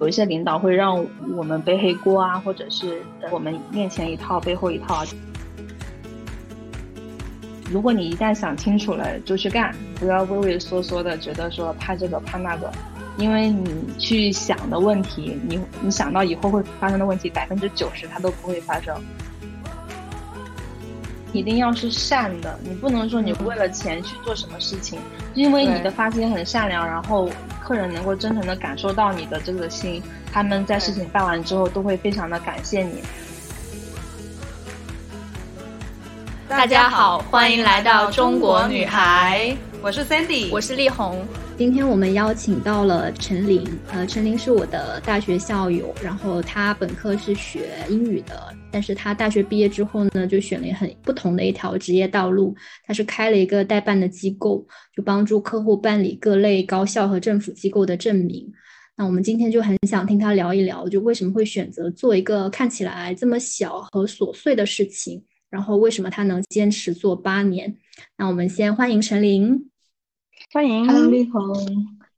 有一些领导会让我们背黑锅啊，或者是我们面前一套背后一套。如果你一旦想清楚了，就去干，不要畏畏缩缩的，觉得说怕这个怕那个，因为你去想的问题，你你想到以后会发生的问题，百分之九十它都不会发生。一定要是善的，你不能说你为了钱去做什么事情，因为你的发心很善良，然后客人能够真诚的感受到你的这个心，他们在事情办完之后都会非常的感谢你。大家好，欢迎来到中国女孩，我是 Sandy，我是丽红。今天我们邀请到了陈琳，呃，陈琳是我的大学校友，然后她本科是学英语的，但是她大学毕业之后呢，就选了很不同的一条职业道路，她是开了一个代办的机构，就帮助客户办理各类高校和政府机构的证明。那我们今天就很想听她聊一聊，就为什么会选择做一个看起来这么小和琐碎的事情。然后为什么他能坚持做八年？那我们先欢迎陈琳，欢迎，Hello 丽红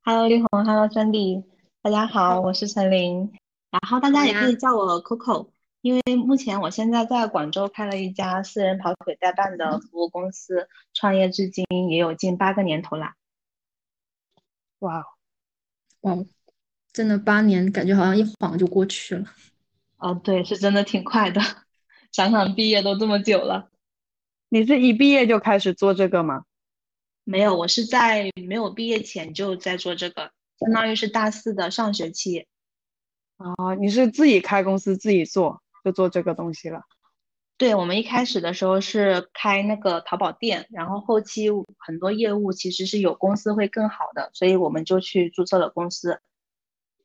，Hello 丽红，Hello 三弟，大家好，我是陈琳，然后大家也可以叫我 Coco，因为目前我现在在广州开了一家私人跑腿代办的服务公司，创业至今也有近八个年头啦。哇，哇，真的八年，感觉好像一晃就过去了。哦，对，是真的挺快的。想想毕业都这么久了，你是一毕业就开始做这个吗？没有，我是在没有毕业前就在做这个，相当于是大四的上学期。啊，你是自己开公司自己做，就做这个东西了。对，我们一开始的时候是开那个淘宝店，然后后期很多业务其实是有公司会更好的，所以我们就去注册了公司。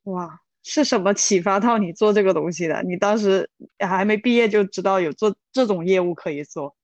哇。是什么启发到你做这个东西的？你当时还没毕业就知道有做这种业务可以做，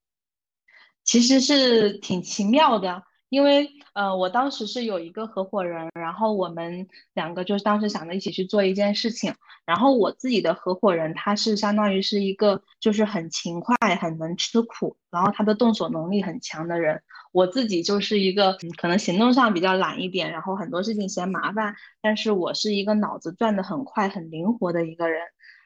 其实是挺奇妙的。因为呃，我当时是有一个合伙人，然后我们两个就是当时想着一起去做一件事情。然后我自己的合伙人他是相当于是一个就是很勤快、很能吃苦，然后他的动手能力很强的人。我自己就是一个可能行动上比较懒一点，然后很多事情嫌麻烦，但是我是一个脑子转得很快、很灵活的一个人。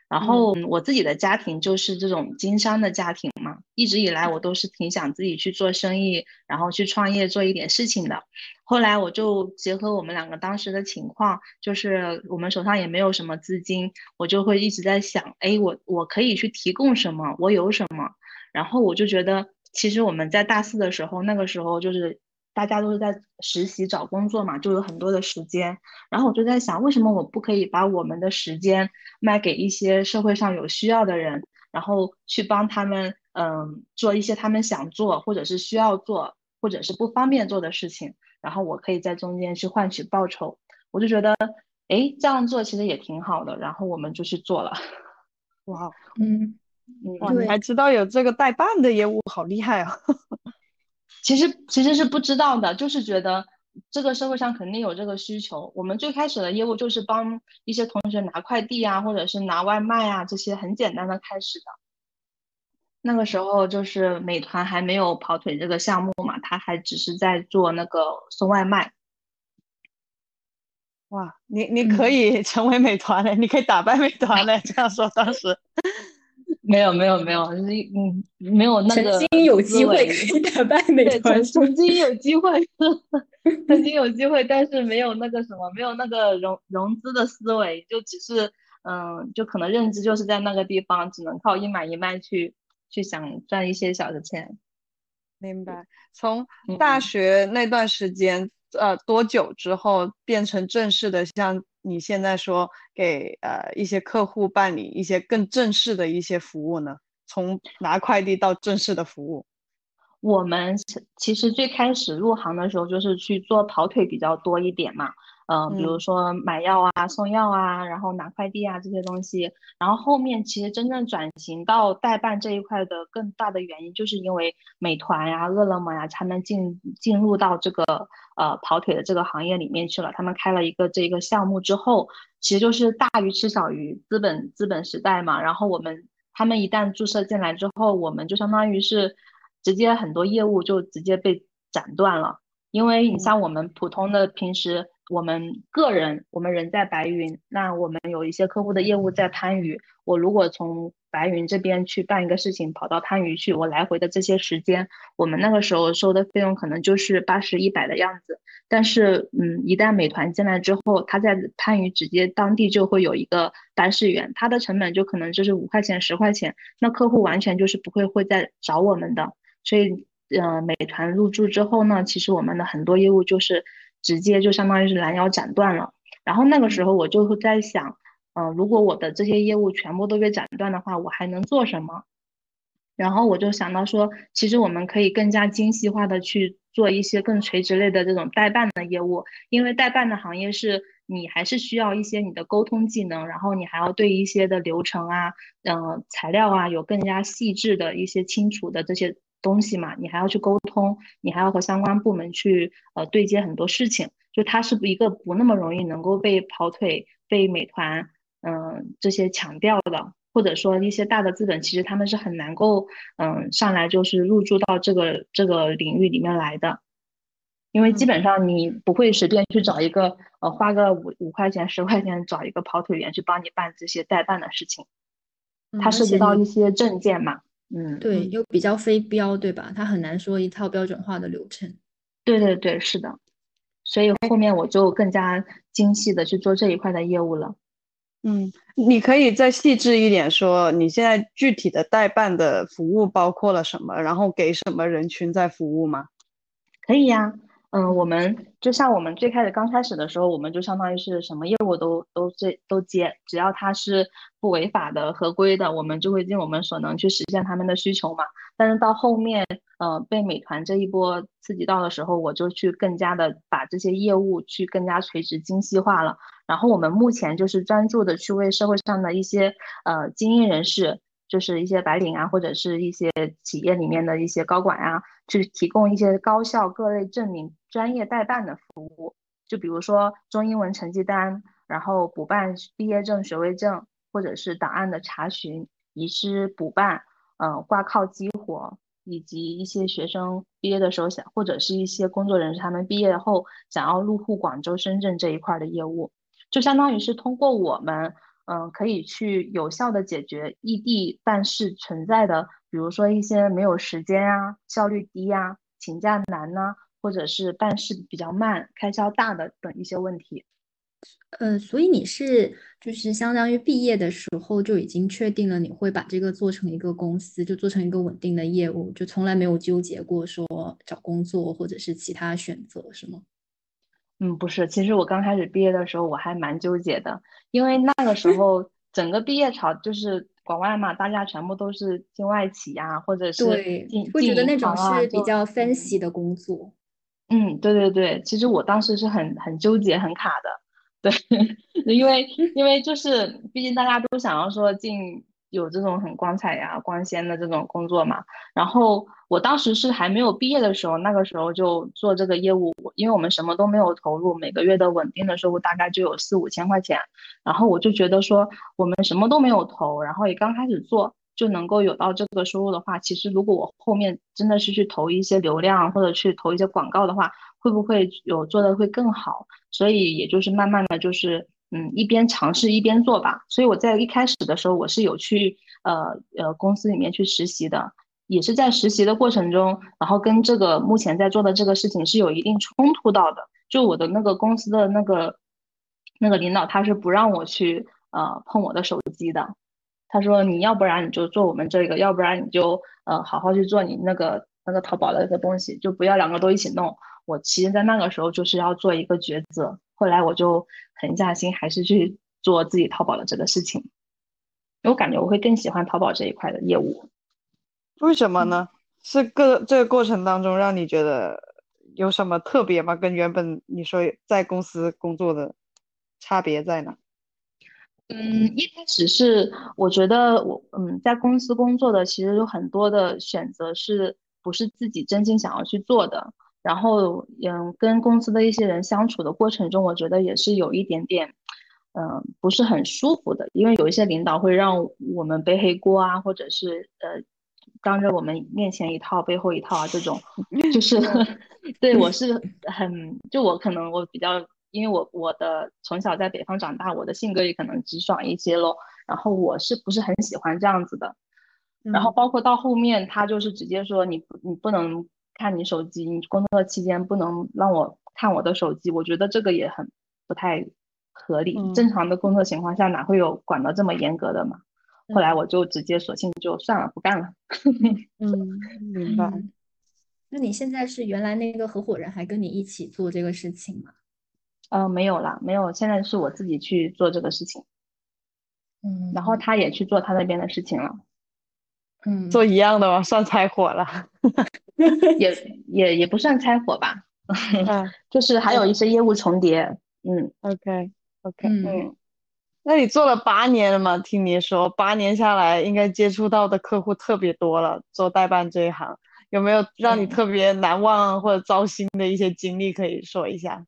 然后我自己的家庭就是这种经商的家庭嘛，一直以来我都是挺想自己去做生意，然后去创业做一点事情的。后来我就结合我们两个当时的情况，就是我们手上也没有什么资金，我就会一直在想，哎，我我可以去提供什么？我有什么？然后我就觉得，其实我们在大四的时候，那个时候就是。大家都是在实习找工作嘛，就有很多的时间。然后我就在想，为什么我不可以把我们的时间卖给一些社会上有需要的人，然后去帮他们，嗯，做一些他们想做或者是需要做或者是不方便做的事情，然后我可以在中间去换取报酬。我就觉得，哎，这样做其实也挺好的。然后我们就去做了。哇，嗯，哇，你还知道有这个代办的业务，好厉害啊！其实其实是不知道的，就是觉得这个社会上肯定有这个需求。我们最开始的业务就是帮一些同学拿快递啊，或者是拿外卖啊，这些很简单的开始的。那个时候就是美团还没有跑腿这个项目嘛，他还只是在做那个送外卖。哇，你你可以成为美团嘞，你可以打败美团嘞，这样说当时。没有没有没有，嗯，没有那个曾经有机会可以打败美团，曾经有机会，曾经有机会，但是没有那个什么，没有那个融融资的思维，就只是嗯，就可能认知就是在那个地方，只能靠一买一卖去去想赚一些小的钱。明白。从大学那段时间，呃，多久之后变成正式的像？你现在说给呃一些客户办理一些更正式的一些服务呢？从拿快递到正式的服务，我们其实最开始入行的时候就是去做跑腿比较多一点嘛。嗯，比如说买药啊、送药啊，然后拿快递啊这些东西。然后后面其实真正转型到代办这一块的更大的原因，就是因为美团呀、饿了么呀，才能进进入到这个呃跑腿的这个行业里面去了。他们开了一个这个项目之后，其实就是大鱼吃小鱼，资本资本时代嘛。然后我们他们一旦注册进来之后，我们就相当于是直接很多业务就直接被斩断了，因为你像我们普通的平时。我们个人，我们人在白云，那我们有一些客户的业务在番禺。我如果从白云这边去办一个事情，跑到番禺去，我来回的这些时间，我们那个时候收的费用可能就是八十一百的样子。但是，嗯，一旦美团进来之后，他在番禺直接当地就会有一个办事员，他的成本就可能就是五块钱、十块钱，那客户完全就是不会会再找我们的。所以，呃，美团入驻之后呢，其实我们的很多业务就是直接就相当于是拦腰斩断了。然后那个时候我就会在想。嗯，如果我的这些业务全部都被斩断的话，我还能做什么？然后我就想到说，其实我们可以更加精细化的去做一些更垂直类的这种代办的业务，因为代办的行业是你还是需要一些你的沟通技能，然后你还要对一些的流程啊、嗯材料啊有更加细致的一些清楚的这些东西嘛，你还要去沟通，你还要和相关部门去呃对接很多事情，就它是一个不那么容易能够被跑腿、被美团。嗯，这些强调的，或者说一些大的资本，其实他们是很难够嗯上来就是入驻到这个这个领域里面来的，因为基本上你不会随便去找一个呃花个五五块钱十块钱找一个跑腿员去帮你办这些代办的事情，它涉及到一些证件嘛，嗯，对，又比较非标，对吧？它很难说一套标准化的流程。对对对，是的，所以后面我就更加精细的去做这一块的业务了。嗯，你可以再细致一点说，你现在具体的代办的服务包括了什么，然后给什么人群在服务吗？可以呀。嗯，我们就像我们最开始刚开始的时候，我们就相当于是什么业务都都接都接，只要他是不违法的、合规的，我们就会尽我们所能去实现他们的需求嘛。但是到后面，呃，被美团这一波刺激到的时候，我就去更加的把这些业务去更加垂直精细化了。然后我们目前就是专注的去为社会上的一些呃精英人士。就是一些白领啊，或者是一些企业里面的一些高管啊，去提供一些高校各类证明、专业代办的服务。就比如说中英文成绩单，然后补办毕业证、学位证，或者是档案的查询、遗失补办，嗯，挂靠激活，以及一些学生毕业的时候想，或者是一些工作人士他们毕业后想要入户广州、深圳这一块的业务，就相当于是通过我们。嗯，可以去有效的解决异地办事存在的，比如说一些没有时间啊、效率低呀、请假难呢，或者是办事比较慢、开销大的等一些问题。呃，所以你是就是相当于毕业的时候就已经确定了你会把这个做成一个公司，就做成一个稳定的业务，就从来没有纠结过说找工作或者是其他选择，是吗？嗯，不是，其实我刚开始毕业的时候我还蛮纠结的，因为 那个时候整个毕业潮就是国外嘛，大家全部都是进外企呀，或者是进会觉得那种是比较分析的工作。嗯，对对对，其实我当时是很很纠结很卡的，对，因为因为就是毕竟大家都想要说进。有这种很光彩呀、光鲜的这种工作嘛？然后我当时是还没有毕业的时候，那个时候就做这个业务，因为我们什么都没有投入，每个月的稳定的收入大概就有四五千块钱。然后我就觉得说，我们什么都没有投，然后也刚开始做，就能够有到这个收入的话，其实如果我后面真的是去投一些流量或者去投一些广告的话，会不会有做的会更好？所以也就是慢慢的就是。嗯，一边尝试一边做吧。所以我在一开始的时候，我是有去呃呃公司里面去实习的，也是在实习的过程中，然后跟这个目前在做的这个事情是有一定冲突到的。就我的那个公司的那个那个领导，他是不让我去呃碰我的手机的。他说你要不然你就做我们这个，要不然你就呃好好去做你那个那个淘宝的那个东西，就不要两个都一起弄。我其实，在那个时候就是要做一个抉择。后来我就狠下心，还是去做自己淘宝的这个事情，我感觉我会更喜欢淘宝这一块的业务。为什么呢？是个这个过程当中让你觉得有什么特别吗？跟原本你说在公司工作的差别在哪？嗯，一开始是我觉得我嗯在公司工作的其实有很多的选择是不是自己真心想要去做的。然后，嗯，跟公司的一些人相处的过程中，我觉得也是有一点点，嗯，不是很舒服的。因为有一些领导会让我们背黑锅啊，或者是呃，当着我们面前一套，背后一套啊，这种，就是 对我是很，就我可能我比较因为我我的从小在北方长大，我的性格也可能直爽一些咯。然后我是不是很喜欢这样子的？然后包括到后面，他就是直接说你你不能看你手机，你工作期间不能让我看我的手机。我觉得这个也很不太合理。正常的工作情况下哪会有管的这么严格的嘛？后来我就直接索性就算了，不干了。嗯，明白。那你现在是原来那个合伙人还跟你一起做这个事情吗？呃，没有了，没有。现在是我自己去做这个事情。嗯，然后他也去做他那边的事情了。嗯，做一样的吗？算拆伙了？也也也不算拆伙吧。嗯，就是还有一些业务重叠。嗯，OK OK。嗯，那你做了八年了嘛？听你说，八年下来应该接触到的客户特别多了。做代办这一行，有没有让你特别难忘或者糟心的一些经历可以说一下？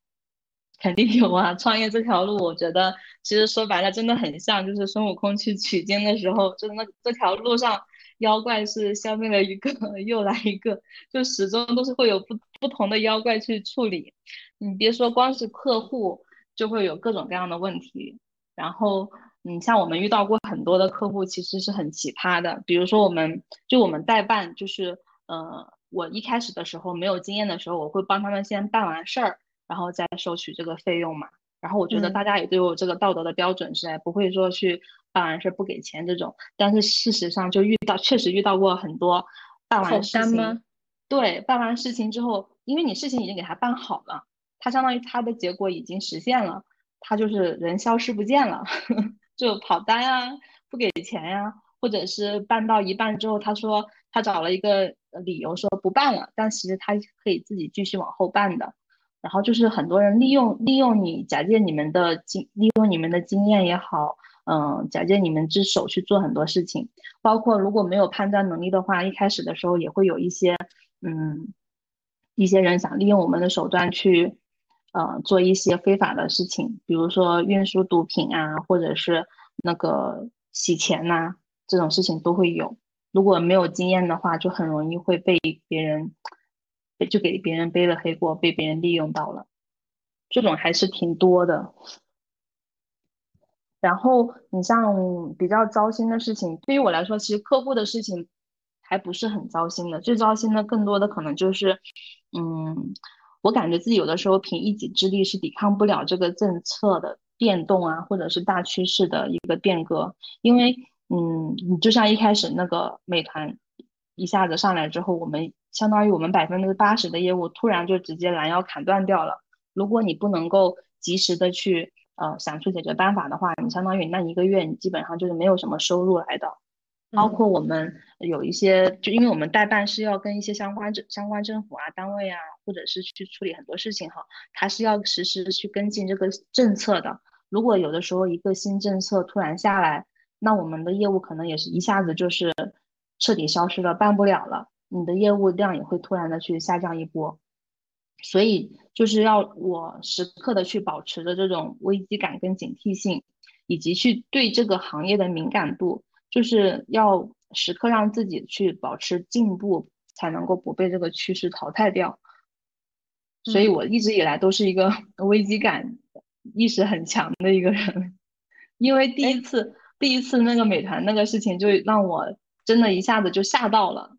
肯定有啊！创业这条路，我觉得其实说白了，真的很像就是孙悟空去取经的时候，就那这条路上妖怪是消灭了一个 又来一个，就始终都是会有不不同的妖怪去处理。你别说光是客户，就会有各种各样的问题。然后，嗯像我们遇到过很多的客户，其实是很奇葩的。比如说，我们就我们代办，就是呃，我一开始的时候没有经验的时候，我会帮他们先办完事儿。然后再收取这个费用嘛，然后我觉得大家也都有这个道德的标准是不会说去办完事不给钱这种，但是事实上就遇到确实遇到过很多办完事情，对，办完事情之后，因为你事情已经给他办好了，他相当于他的结果已经实现了，他就是人消失不见了，就跑单啊，不给钱呀，或者是办到一半之后，他说他找了一个理由说不办了，但其实他可以自己继续往后办的。然后就是很多人利用利用你，假借你们的经，利用你们的经验也好，嗯，假借你们之手去做很多事情。包括如果没有判断能力的话，一开始的时候也会有一些，嗯，一些人想利用我们的手段去，呃，做一些非法的事情，比如说运输毒品啊，或者是那个洗钱呐，这种事情都会有。如果没有经验的话，就很容易会被别人。就给别人背了黑锅，被别人利用到了，这种还是挺多的。然后你像比较糟心的事情，对于我来说，其实客户的事情还不是很糟心的。最糟心的，更多的可能就是，嗯，我感觉自己有的时候凭一己之力是抵抗不了这个政策的变动啊，或者是大趋势的一个变革。因为，嗯，你就像一开始那个美团一下子上来之后，我们。相当于我们百分之八十的业务突然就直接拦腰砍断掉了。如果你不能够及时的去呃想出解决办法的话，你相当于那一个月你基本上就是没有什么收入来的。包括我们有一些，就因为我们代办是要跟一些相关政相关政府啊单位啊，或者是去处理很多事情哈，它是要实时去跟进这个政策的。如果有的时候一个新政策突然下来，那我们的业务可能也是一下子就是彻底消失了，办不了了。你的业务量也会突然的去下降一波，所以就是要我时刻的去保持着这种危机感跟警惕性，以及去对这个行业的敏感度，就是要时刻让自己去保持进步，才能够不被这个趋势淘汰掉。所以我一直以来都是一个 危机感意识很强的一个人，因为第一次第一次那个美团那个事情，就让我真的一下子就吓到了。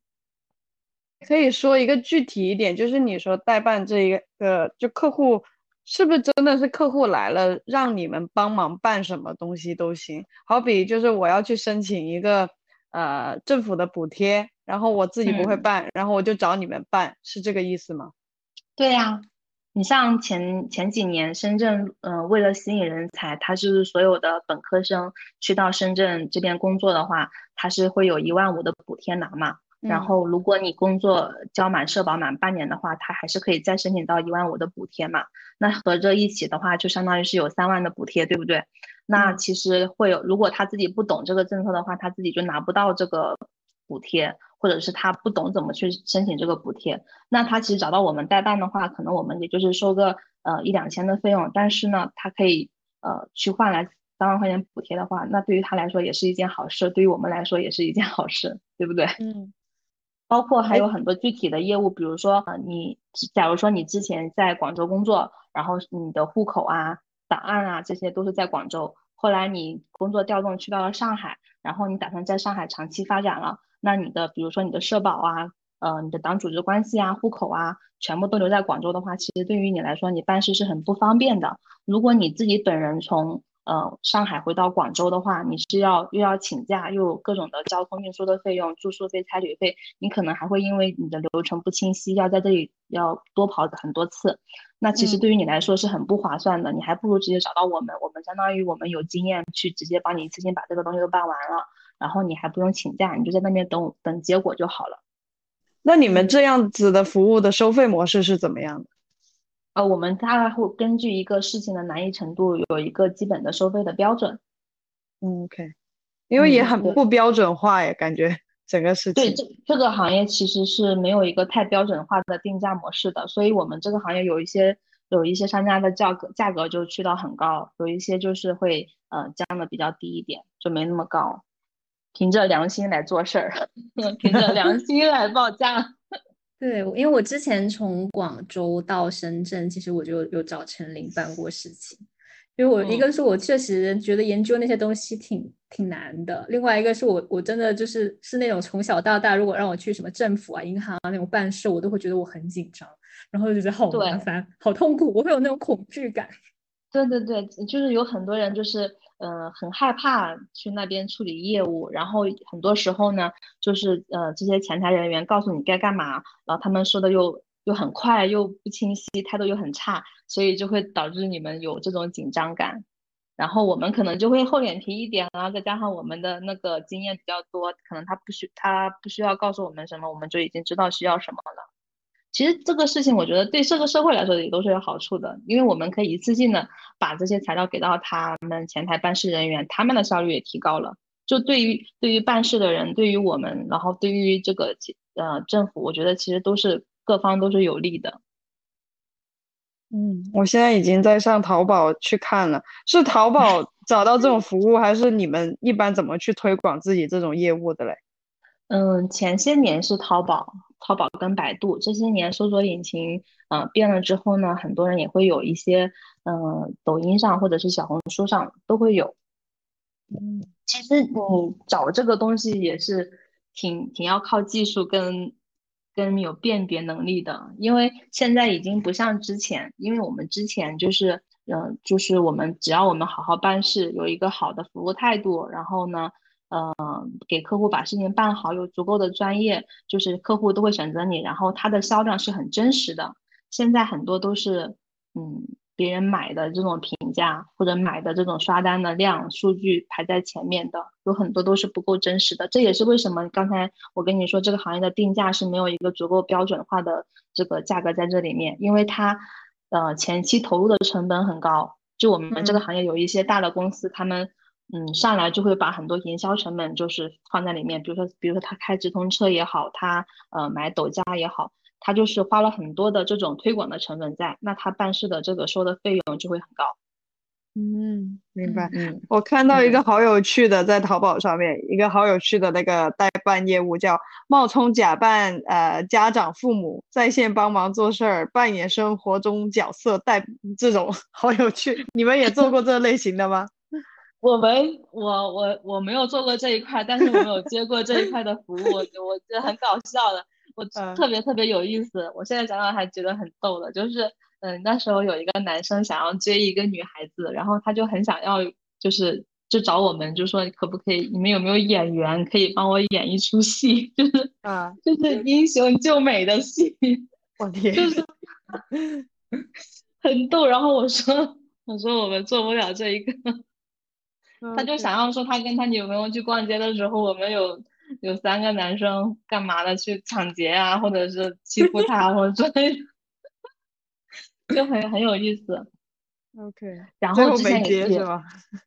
可以说一个具体一点，就是你说代办这一个，就客户是不是真的是客户来了，让你们帮忙办什么东西都行？好比就是我要去申请一个呃政府的补贴，然后我自己不会办，然后我就找你们办，是这个意思吗？对呀，你像前前几年深圳，嗯，为了吸引人才，他是所有的本科生去到深圳这边工作的话，他是会有一万五的补贴拿嘛。然后，如果你工作交满社保满半年的话，他还是可以再申请到一万五的补贴嘛？那合着一起的话，就相当于是有三万的补贴，对不对？那其实会有，如果他自己不懂这个政策的话，他自己就拿不到这个补贴，或者是他不懂怎么去申请这个补贴。那他其实找到我们代办的话，可能我们也就是收个呃一两千的费用，但是呢，他可以呃去换来三万块钱补贴的话，那对于他来说也是一件好事，对于我们来说也是一件好事，对不对？嗯。包括还有很多具体的业务，比如说，呃，你假如说你之前在广州工作，然后你的户口啊、档案啊这些都是在广州。后来你工作调动去到了上海，然后你打算在上海长期发展了，那你的比如说你的社保啊。呃，你的党组织关系啊、户口啊，全部都留在广州的话，其实对于你来说，你办事是很不方便的。如果你自己本人从呃上海回到广州的话，你是要又要请假，又有各种的交通运输的费用、住宿费、差旅费，你可能还会因为你的流程不清晰，要在这里要多跑很多次。那其实对于你来说是很不划算的，你还不如直接找到我们，我们相当于我们有经验去直接帮你一次性把这个东西都办完了，然后你还不用请假，你就在那边等等结果就好了。那你们这样子的服务的收费模式是怎么样的？呃，我们大概会根据一个事情的难易程度有一个基本的收费的标准。嗯 OK，因为也很不标准化呀，感觉整个事情。对，这这个行业其实是没有一个太标准化的定价模式的，所以我们这个行业有一些有一些商家的价格价格就去到很高，有一些就是会呃降的比较低一点，就没那么高。凭着良心来做事儿，凭着良心来报价。对，因为我之前从广州到深圳，其实我就有找陈琳办过事情。因为我一个是我确实觉得研究那些东西挺挺难的，另外一个是我我真的就是是那种从小到大，如果让我去什么政府啊、银行啊那种办事，我都会觉得我很紧张，然后就觉得好麻烦、好痛苦，我会有那种恐惧感。对对对，就是有很多人就是。呃，很害怕去那边处理业务，然后很多时候呢，就是呃这些前台人员告诉你该干嘛，然后他们说的又又很快又不清晰，态度又很差，所以就会导致你们有这种紧张感。然后我们可能就会厚脸皮一点啊，再加上我们的那个经验比较多，可能他不需他不需要告诉我们什么，我们就已经知道需要什么了。其实这个事情，我觉得对这个社会来说也都是有好处的，因为我们可以一次性的把这些材料给到他们前台办事人员，他们的效率也提高了。就对于对于办事的人，对于我们，然后对于这个呃政府，我觉得其实都是各方都是有利的。嗯，我现在已经在上淘宝去看了，是淘宝 找到这种服务，还是你们一般怎么去推广自己这种业务的嘞？嗯，前些年是淘宝。淘宝跟百度这些年搜索引擎，嗯，变了之后呢，很多人也会有一些，嗯，抖音上或者是小红书上都会有。嗯，其实你找这个东西也是挺挺要靠技术跟跟有辨别能力的，因为现在已经不像之前，因为我们之前就是，嗯，就是我们只要我们好好办事，有一个好的服务态度，然后呢。呃，给客户把事情办好，有足够的专业，就是客户都会选择你，然后它的销量是很真实的。现在很多都是，嗯，别人买的这种评价或者买的这种刷单的量数据排在前面的，有很多都是不够真实的。这也是为什么刚才我跟你说这个行业的定价是没有一个足够标准化的这个价格在这里面，因为它，呃，前期投入的成本很高。就我们这个行业有一些大的公司，他们。嗯，上来就会把很多营销成本就是放在里面，比如说，比如说他开直通车也好，他呃买抖加也好，他就是花了很多的这种推广的成本在，那他办事的这个收的费用就会很高。嗯，明白。嗯，我看到一个好有趣的，在淘宝上面一个好有趣的那个代办业务，叫冒充假扮呃家长父母在线帮忙做事儿，扮演生活中角色代这种 好有趣。你们也做过这类型的吗？我们我我我没有做过这一块，但是我有接过这一块的服务，我我觉得很搞笑的，我特别特别有意思。我现在想想还觉得很逗的，就是嗯那时候有一个男生想要追一个女孩子，然后他就很想要，就是就找我们，就说可不可以，你们有没有演员可以帮我演一出戏，就是啊就是英雄救美的戏，我天，就是 很逗。然后我说我说我们做不了这一个。他就想要说，他跟他女朋友去逛街的时候，我们有有三个男生干嘛的去抢劫啊，或者是欺负他，或者之类的，就很很有意思。OK，然后之前也是吧？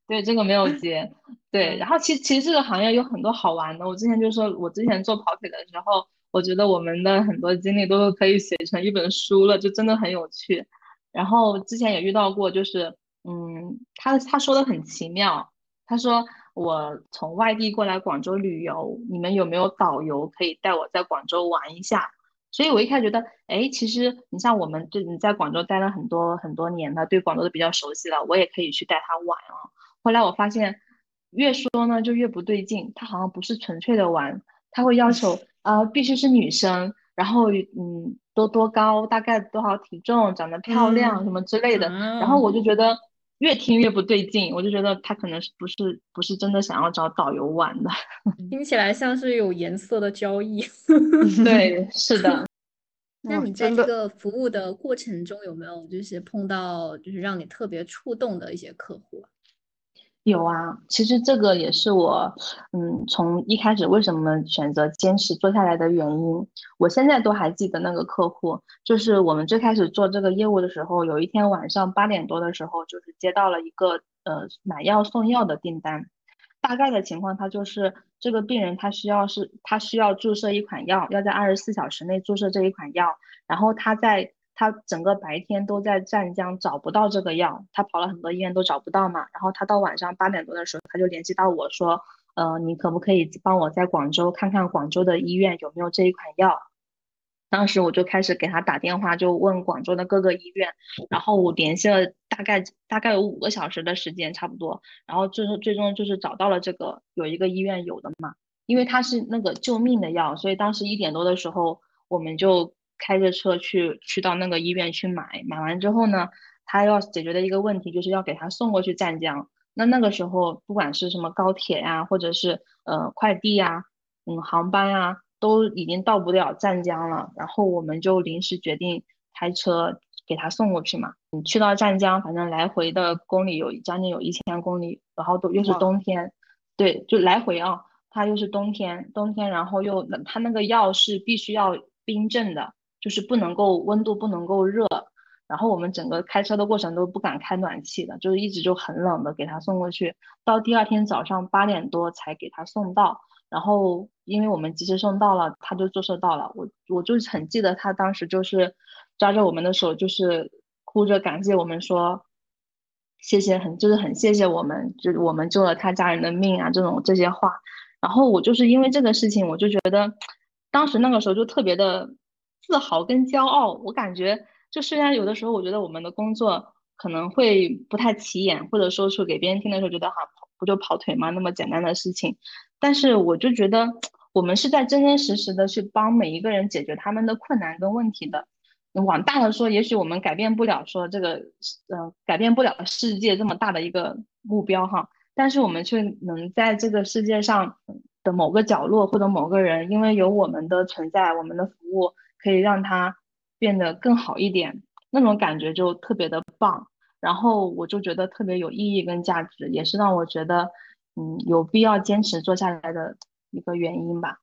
对，这个没有接。对，然后其其实这个行业有很多好玩的。我之前就说，我之前做跑腿的时候，我觉得我们的很多经历都可以写成一本书了，就真的很有趣。然后之前也遇到过，就是嗯，他他说的很奇妙。他说：“我从外地过来广州旅游，你们有没有导游可以带我在广州玩一下？所以我一开始觉得，哎，其实你像我们，就你在广州待了很多很多年了，对广州都比较熟悉了，我也可以去带他玩啊。后来我发现，越说呢就越不对劲，他好像不是纯粹的玩，他会要求啊 必须是女生，然后嗯多多高，大概多少体重，长得漂亮什么之类的，然后我就觉得。越听越不对劲，我就觉得他可能是不是不是真的想要找导游玩的，听起来像是有颜色的交易。对，是的。那你在这个服务的过程中有没有就是碰到就是让你特别触动的一些客户？有啊，其实这个也是我，嗯，从一开始为什么选择坚持做下来的原因。我现在都还记得那个客户，就是我们最开始做这个业务的时候，有一天晚上八点多的时候，就是接到了一个呃买药送药的订单。大概的情况，他就是这个病人他需要是他需要注射一款药，要在二十四小时内注射这一款药，然后他在。他整个白天都在湛江找不到这个药，他跑了很多医院都找不到嘛。然后他到晚上八点多的时候，他就联系到我说，呃，你可不可以帮我在广州看看广州的医院有没有这一款药？当时我就开始给他打电话，就问广州的各个医院，然后我联系了大概大概有五个小时的时间差不多，然后最后最终就是找到了这个有一个医院有的嘛，因为它是那个救命的药，所以当时一点多的时候我们就。开着车去去到那个医院去买，买完之后呢，他要解决的一个问题就是要给他送过去湛江。那那个时候不管是什么高铁呀，或者是呃快递呀，嗯航班呀，都已经到不了湛江了。然后我们就临时决定开车给他送过去嘛。你去到湛江，反正来回的公里有将近有一千公里，然后都又是冬天，对，就来回啊，它又是冬天，冬天然后又他那个药是必须要冰镇的。就是不能够温度不能够热，然后我们整个开车的过程都不敢开暖气的，就是一直就很冷的给他送过去，到第二天早上八点多才给他送到，然后因为我们及时送到了，他就坐车到了，我我就很记得他当时就是抓着我们的手，就是哭着感谢我们说谢谢很就是很谢谢我们，就是我们救了他家人的命啊这种这些话，然后我就是因为这个事情，我就觉得当时那个时候就特别的。自豪跟骄傲，我感觉就虽然有的时候我觉得我们的工作可能会不太起眼，或者说是给别人听的时候觉得哈不就跑腿吗那么简单的事情，但是我就觉得我们是在真真实实的去帮每一个人解决他们的困难跟问题的。往大了说，也许我们改变不了说这个呃改变不了世界这么大的一个目标哈，但是我们却能在这个世界上的某个角落或者某个人，因为有我们的存在，我们的服务。可以让它变得更好一点，那种感觉就特别的棒，然后我就觉得特别有意义跟价值，也是让我觉得，嗯，有必要坚持做下来的一个原因吧。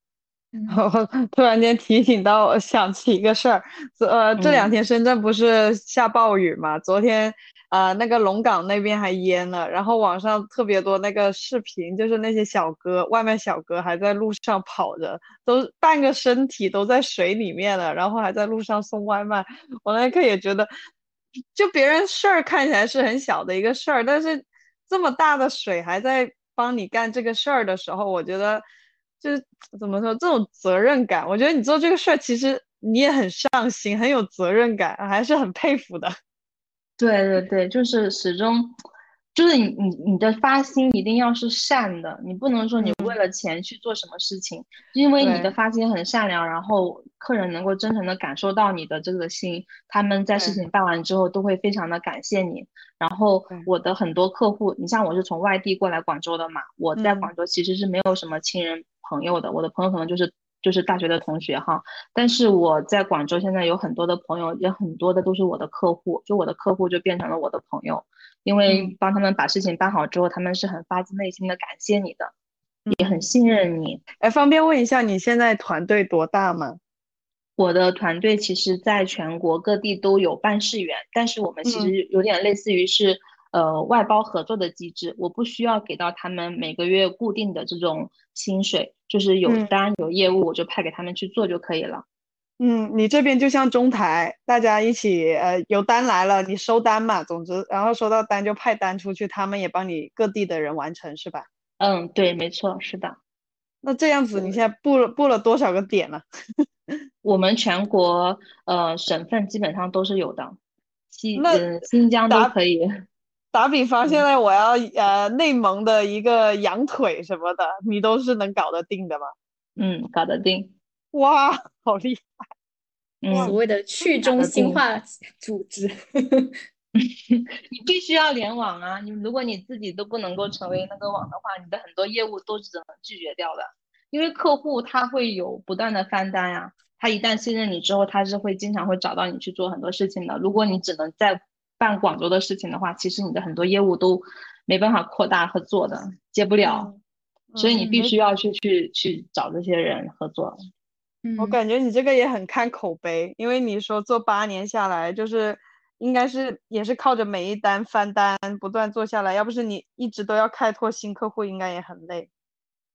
突然间提醒到，我想起一个事儿，呃，这两天深圳不是下暴雨嘛？昨天。啊，那个龙岗那边还淹了，然后网上特别多那个视频，就是那些小哥，外卖小哥还在路上跑着，都半个身体都在水里面了，然后还在路上送外卖。我那一刻也觉得，就别人事儿看起来是很小的一个事儿，但是这么大的水还在帮你干这个事儿的时候，我觉得就是怎么说这种责任感，我觉得你做这个事儿其实你也很上心，很有责任感，还是很佩服的。对对对，就是始终，就是你你你的发心一定要是善的，你不能说你为了钱去做什么事情，因为你的发心很善良，然后客人能够真诚的感受到你的这个心，他们在事情办完之后都会非常的感谢你。然后我的很多客户，你像我是从外地过来广州的嘛，我在广州其实是没有什么亲人朋友的，我的朋友可能就是。就是大学的同学哈，但是我在广州现在有很多的朋友，也很多的都是我的客户，就我的客户就变成了我的朋友，因为帮他们把事情办好之后，他们是很发自内心的感谢你的，也很信任你。哎，方便问一下你现在团队多大吗？我的团队其实在全国各地都有办事员，但是我们其实有点类似于是。呃，外包合作的机制，我不需要给到他们每个月固定的这种薪水，就是有单有业务，我就派给他们去做就可以了。嗯，你这边就像中台，大家一起，呃，有单来了，你收单嘛，总之，然后收到单就派单出去，他们也帮你各地的人完成，是吧？嗯，对，没错，是的。那这样子，你现在布了布了多少个点了？我们全国呃省份基本上都是有的，新那呃新疆都可以。打比方，嗯现在我要呃内蒙的一个羊腿什么的，你都是能搞得定的吗？嗯，搞得定。哇，好厉害！嗯，所谓的去中心化组织。你必须要联网啊！你如果你自己都不能够成为那个网的话，你的很多业务都是只能拒绝掉的。因为客户他会有不断的翻单呀、他一旦信任你之后，他是会经常会找到你去做很多事情的。如果你只能在办广州的事情的话，其实你的很多业务都没办法扩大和做的，接不了。所以你必须要去去去找这些人合作。嗯我感觉你这个也很看口碑，因为你说做八年下来，就是应该是也是靠着每一单翻单不断做下来，要不是你一直都要开拓新客户，应该也很累。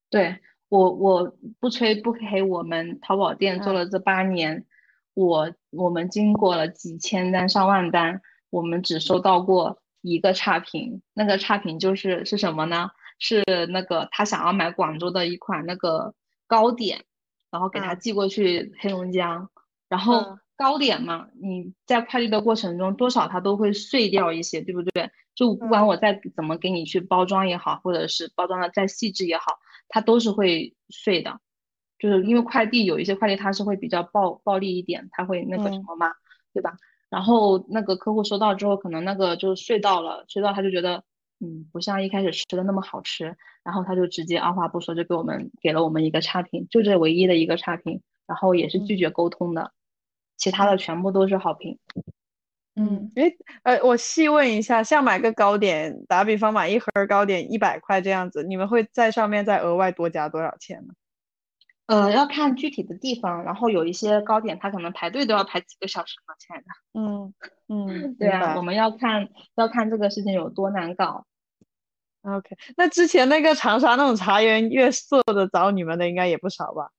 对我，我不吹不黑，我们淘宝店做嗯了这八年，我我们经过了几千单、上万单，我们只收到过一个差评。那个差评就是是什么呢？是那个他想要买广州的一款那个糕点，然后给他嗯寄过去黑龙江，然后嗯糕点嘛，你在快递的过程中多少它都会碎掉一些，对不对？就不管嗯我再怎么给你去包装也好，或者是包装的再细致也好，它都是会碎的。就是因为快递有一些快递它是会比较暴暴力一点，它会那个什嗯么嘛，对吧？然后那个客户收到之后，可能那个就睡到了，睡到他就觉得，嗯，不像一开始吃的那么好吃，然后他就直接二话不说就给我们给了我们一个差评，就这唯一的一个差评，然后也是拒绝沟通的，其他的全部都是好评。嗯，诶，呃，我细问一下，像买个糕点，打比方买一盒糕点一百块这样子，你们会在上面再额外多加多少钱呢？呃，要看具体的地方，然后有一些糕点它可能排队都要排几个小时呢，亲爱的。嗯嗯，对啊，我们要看要看这个事情有多难搞。OK，那之前那个长沙那种茶颜悦色的找你们的应该也不少吧？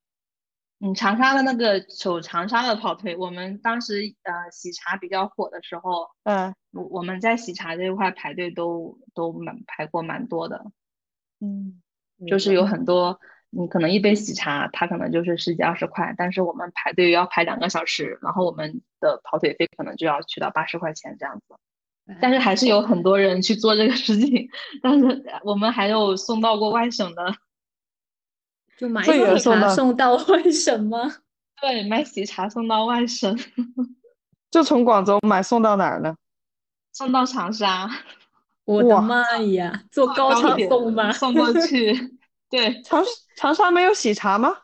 嗯，长沙的那个走长沙的跑腿，我们当时呃喜茶比较火的时候，嗯我我们在喜茶这一块排队都都蛮排过蛮多的，嗯，就是有很多，你可能一杯喜茶它可能就是十几二十块，但是我们排队要排两个小时，然后我们的跑腿费可能就要去到八十块钱这样子。但是还是有很多人去做这个事情，但是我们还有送到过外省的，就买这个喜茶送到送到外省吗？对，买喜茶送到外省，就从广州买送到哪儿呢？送到长沙，我的妈呀，坐高铁高铁送吗？送过去。对，长长沙没有喜茶吗？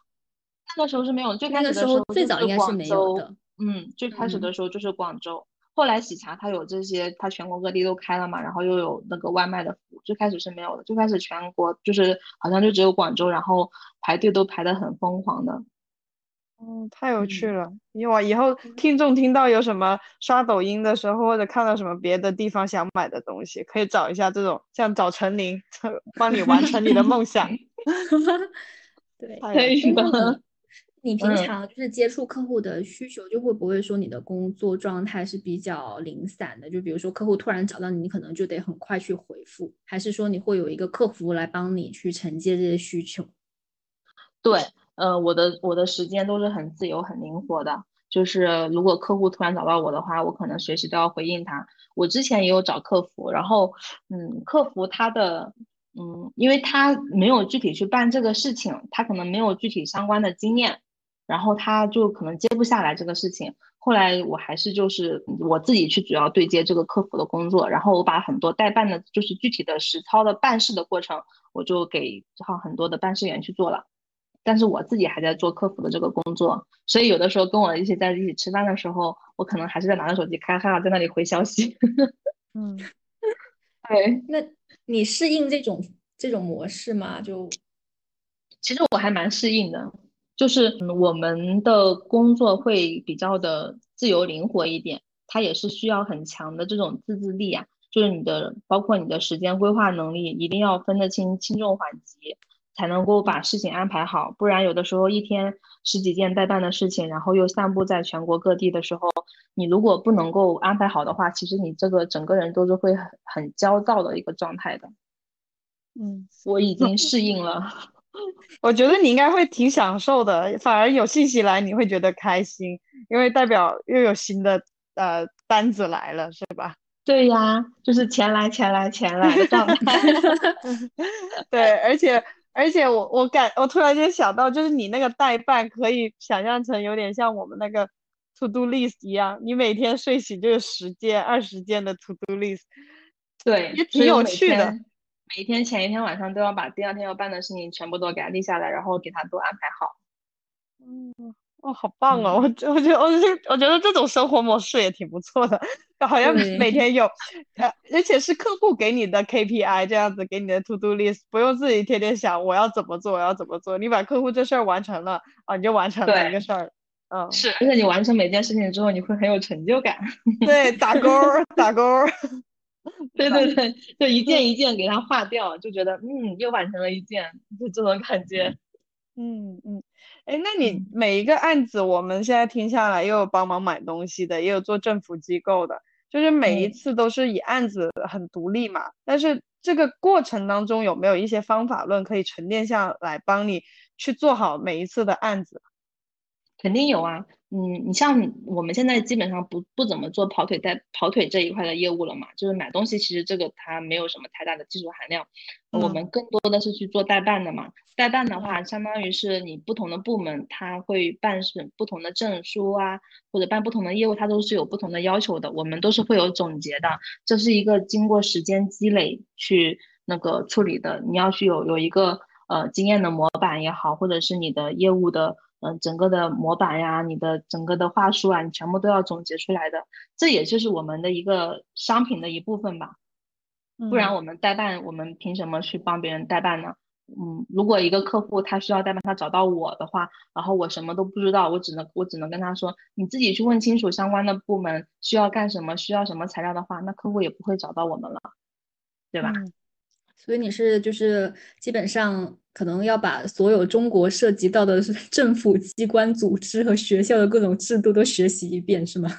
那个时候是没有，最那个时开始的时候最早是应该是没有广州的。嗯，最开始嗯的时候就是广州，后来喜茶它有这些，它全国各地都开了嘛，然后又有那个外卖的服务，最开始是没有的，最开始全国就是好像就只有广州，然后排队都排得很疯狂的。嗯，太有趣嗯了！因为我以后听众听到有什么刷抖音的时候，或者看到什么别的地方想买的东西，可以找一下这种，像找陈琳，帮你完成你的梦想。对，太可以有趣了。你平嗯常就是接触客户的需求，就会不会说你的工作状态是比较零散的？就比如说客户突然找到你，你可能就得很快去回复，还是说你会有一个客服来帮你去承接这些需求？对，呃，我的我的时间都是很自由、很灵活的。就是如果客户突然找到我的话，我可能随时都要回应他。我之前也有找客服，然后，嗯，客服他的，嗯，因为他没有具体去办这个事情，他可能没有具体相关的经验，然后他就可能接不下来这个事情。后来我还是就是我自己去主要对接这个客服的工作，然后我把很多代办的，就是具体的实操的办事的过程，我就给好很多的办事员去做了。但是我自己还在做客服的这个工作，所以有的时候跟我一起在一起吃饭的时候，我可能还是在拿着手机咔咔在那里回消息。嗯，对，那你适应这种这种模式吗？就其实我还蛮适应的，就是嗯我们的工作会比较的自由灵活一点，它也是需要很强的这种自制力啊，就是你的包括你的时间规划能力，一定要分得清轻重缓急，才能够把事情安排好，不然有的时候一天十几件待办的事情，然后又散布在全国各地的时候，你如果不能够安排好的话，其实你这个整个人都是会很很焦躁的一个状态的。嗯，我已经适应了。我觉得你应该会挺享受的，反而有信息来你会觉得开心，因为代表又有新的呃单子来了，是吧？对呀，就是钱来钱来钱来的状态。对，而且而且我我感我突然间想到，就是你那个代办可以想象成有点像我们那个 to do list 一样，你每天睡醒就有十件、二十件的 to do list，对，也挺有趣的。每天前一天晚上都要把第二天要办的事情全部都给它立下来，然后给它都安排好。嗯。哦，好棒哦！我我觉得，我我觉得这种生活模式也挺不错的，好像每天有，呃，而且是客户给你的 KPI 这样子，给你的 To Do List，不用自己天天想我要怎么做，我要怎么做，你把客户这事儿完成了啊，你就完成了一个事儿。嗯，是，而且你完成每件事情之后，你会很有成就感。对，打勾，打勾。对对 对，就一件一件给它划掉，就觉得嗯，又完成了一件，就这种感觉。嗯嗯。哎，那你每一个案子，我们现在听下来，又有帮忙买东西的，也有做政府机构的，就是每一次都是以案子很独立嘛。但是这个过程当中有没有一些方法论可以沉淀下来，帮你去做好每一次的案子？肯定有啊。嗯，你像我们现在基本上不不怎么做跑腿代跑腿这一块的业务了嘛，就是买东西，其实这个它没有什么太大的技术含量，我们更多的是去做代办的嘛。代办的话，相当于是你不同的部门，它会办是不同的证书啊，或者办不同的业务，它都是有不同的要求的，我们都是会有总结的，这是一个经过时间积累去那个处理的，你要去有有一个呃经验的模板也好，或者是你的业务的。嗯，整个的模板呀，你的整个的话术啊，你全部都要总结出来的，这也就是我们的一个商品的一部分吧。不然我们代办，我们凭什么去帮别人代办呢？嗯，如果一个客户他需要代办，他找到我的话，然后我什么都不知道，我只能我只能跟他说，你自己去问清楚相关的部门需要干什么，需要什么材料的话，那客户也不会找到我们了，对吧？所以你是就是基本上可能要把所有中国涉及到的 政府机关、组织和学校的各种制度都学习一遍，是吗？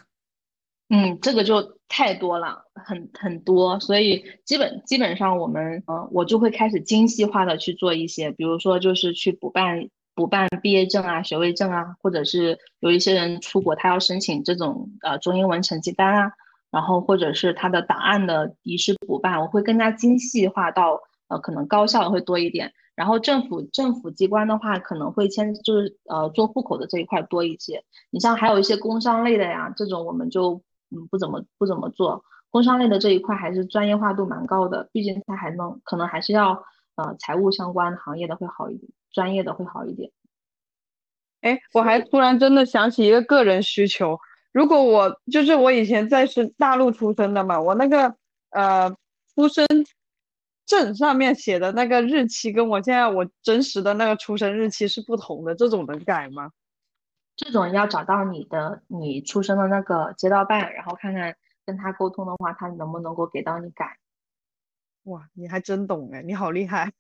嗯，这个就太多了，很很多，所以基本基本上我们嗯，我就会开始精细化的去做一些，比如说就是去补办补办毕业证啊、学位证啊，或者是有一些人出国他要申请这种呃中英文成绩单啊。然后或者是他的档案的遗失补办，我会更加精细化到呃可能高校会多一点。然后政府政府机关的话，可能会签就是呃做户口的这一块多一些。你像还有一些工商类的呀，这种我们就嗯不怎么不怎么做。工商类的这一块还是专业化度蛮高的，毕竟它还能可能还是要呃财务相关行业的会好一点，专业的会好一点。哎，我还突然真的想起一个个人需求。如果我就是我以前在是大陆出生的嘛，我那个呃出生证上面写的那个日期跟我现在我真实的那个出生日期是不同的，这种能改吗？这种要找到你的你出生的那个街道办，然后看看跟他沟通的话，他能不能够给到你改。哇，你还真懂哎，你好厉害！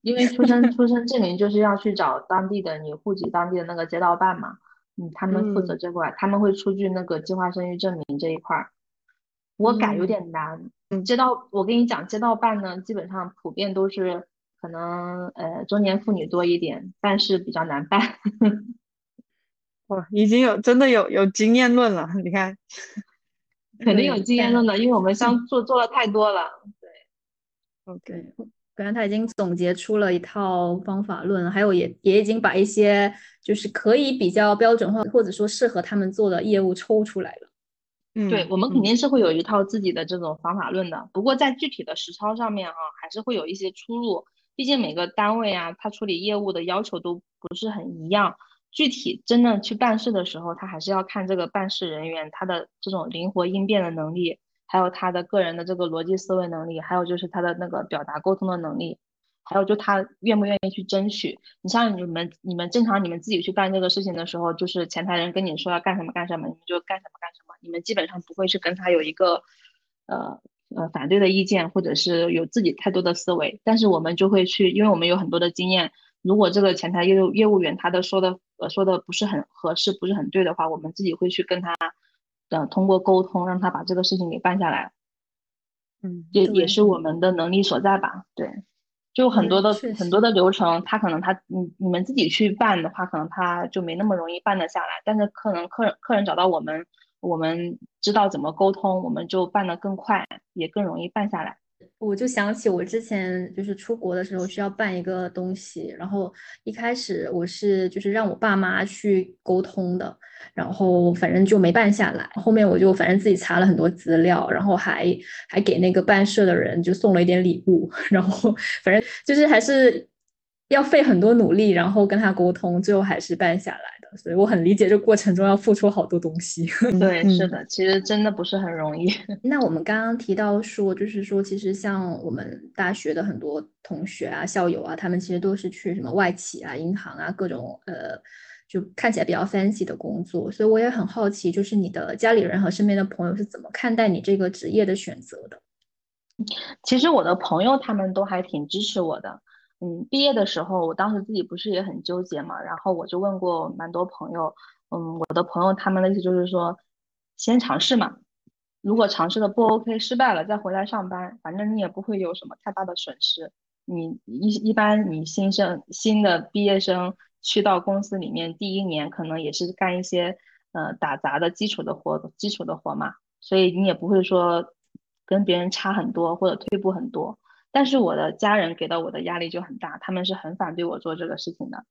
因为出生 出生证明就是要去找当地的你户籍当地的那个街道办嘛。嗯，他们负责这块，他们会出具那个计划生育证明这一块儿，我改有点难。嗯，街道，我跟你讲，街道办呢，基本上普遍都是可能呃中年妇女多一点，但是比较难办。哇，已经有真的有有经验论了，你看，肯定有经验论的，因为我们像做做了太多了。对，OK。刚才他已经总结出了一套方法论，还有也也已经把一些就是可以比较标准化或者说适合他们做的业务抽出来了。嗯，对我们肯定是会有一套自己的这种方法论的，不过在具体的实操上面哈，还是会有一些出入。毕竟每个单位啊，他处理业务的要求都不是很一样，具体真正去办事的时候，他还是要看这个办事人员他的这种灵活应变的能力。还有他的个人的这个逻辑思维能力，还有就是他的那个表达沟通的能力，还有就他愿不愿意去争取。你像你们，你们正常你们自己去办这个事情的时候，就是前台人跟你说要干什么干什么，你们就干什么干什么，你们基本上不会去跟他有一个呃呃反对的意见，或者是有自己太多的思维。但是我们就会去，因为我们有很多的经验，如果这个前台业务业务员他的说的呃说的不是很合适，不是很对的话，我们自己会去跟他。呃，通过沟通让他把这个事情给办下来，嗯，也也是我们的能力所在吧？对，就很多的很多的流程，他可能他你你们自己去办的话，可能他就没那么容易办得下来。但是可能客人客人找到我们，我们知道怎么沟通，我们就办得更快，也更容易办下来。我就想起我之前就是出国的时候需要办一个东西，然后一开始我是就是让我爸妈去沟通的，然后反正就没办下来。后面我就反正自己查了很多资料，然后还还给那个办事的人就送了一点礼物，然后反正就是还是要费很多努力，然后跟他沟通，最后还是办下来的。所以我很理解这过程中要付出好多东西。对，是的，其实真的不是很容易。那我们刚刚提到说，就是说，其实像我们大学的很多同学啊、校友啊，他们其实都是去什么外企啊、银行啊各种呃，就看起来比较 fancy 的工作。所以我也很好奇，就是你的家里人和身边的朋友是怎么看待你这个职业的选择的？其实我的朋友他们都还挺支持我的。嗯，毕业的时候，我当时自己不是也很纠结嘛，然后我就问过蛮多朋友，嗯，我的朋友他们的意思就是说，先尝试嘛，如果尝试的不 OK，失败了再回来上班，反正你也不会有什么太大的损失。你一一般你新生新的毕业生去到公司里面，第一年可能也是干一些呃打杂的基础的活，基础的活嘛，所以你也不会说跟别人差很多或者退步很多。但是我的家人给到我的压力就很大，他们是很反对我做这个事情的，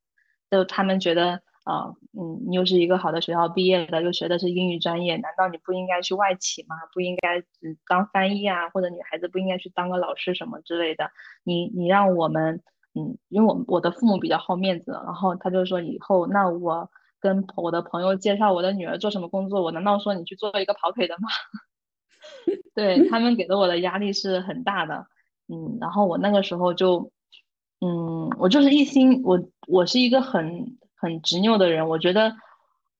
就他们觉得，啊，嗯，你又是一个好的学校毕业的，又学的是英语专业，难道你不应该去外企吗？不应该当翻译啊？或者女孩子不应该去当个老师什么之类的？你你让我们，嗯，因为我我的父母比较好面子，然后他就说以后那我跟我的朋友介绍我的女儿做什么工作，我难道说你去做一个跑腿的吗？对他们给的我的压力是很大的。嗯，然后我那个时候就，嗯，我就是一心，我我是一个很很执拗的人，我觉得，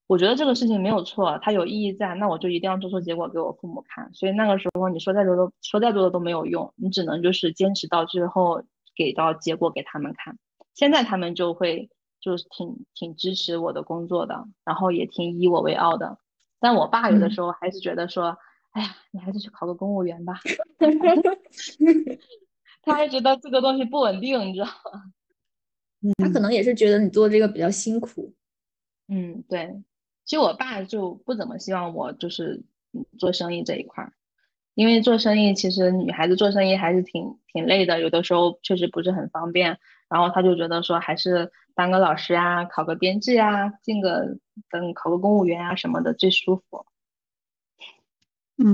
我觉得这个事情没有错，它有意义在，那我就一定要做出结果给我父母看。所以那个时候你说再多都说再多的都没有用，你只能就是坚持到最后给到结果给他们看。现在他们就会就是挺挺支持我的工作的，然后也挺以我为傲的。但我爸有的时候还是觉得说。哎呀，你还是去考个公务员吧。他还觉得这个东西不稳定，你知道吗？他可能也是觉得你做这个比较辛苦。嗯，对。其实我爸就不怎么希望我就是做生意这一块儿，因为做生意其实女孩子做生意还是挺挺累的，有的时候确实不是很方便。然后他就觉得说，还是当个老师啊，考个编制啊，进个等考个公务员啊什么的最舒服。嗯，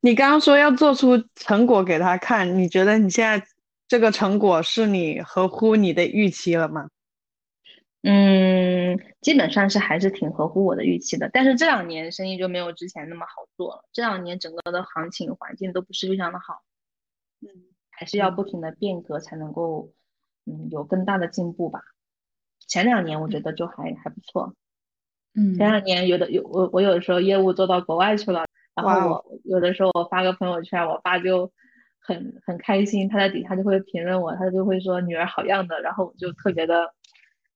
你刚刚说要做出成果给他看，你觉得你现在这个成果是你合乎你的预期了吗？嗯，基本上是还是挺合乎我的预期的，但是这两年生意就没有之前那么好做了，这两年整个的行情环境都不是非常的好，嗯，还是要不停的变革才能够，嗯，有更大的进步吧。前两年我觉得就还还不错，嗯，前两年有的有我我有的时候业务做到国外去了。然后我有的时候我发个朋友圈，我爸就很很开心，他在底下就会评论我，他就会说女儿好样的，然后我就特别的，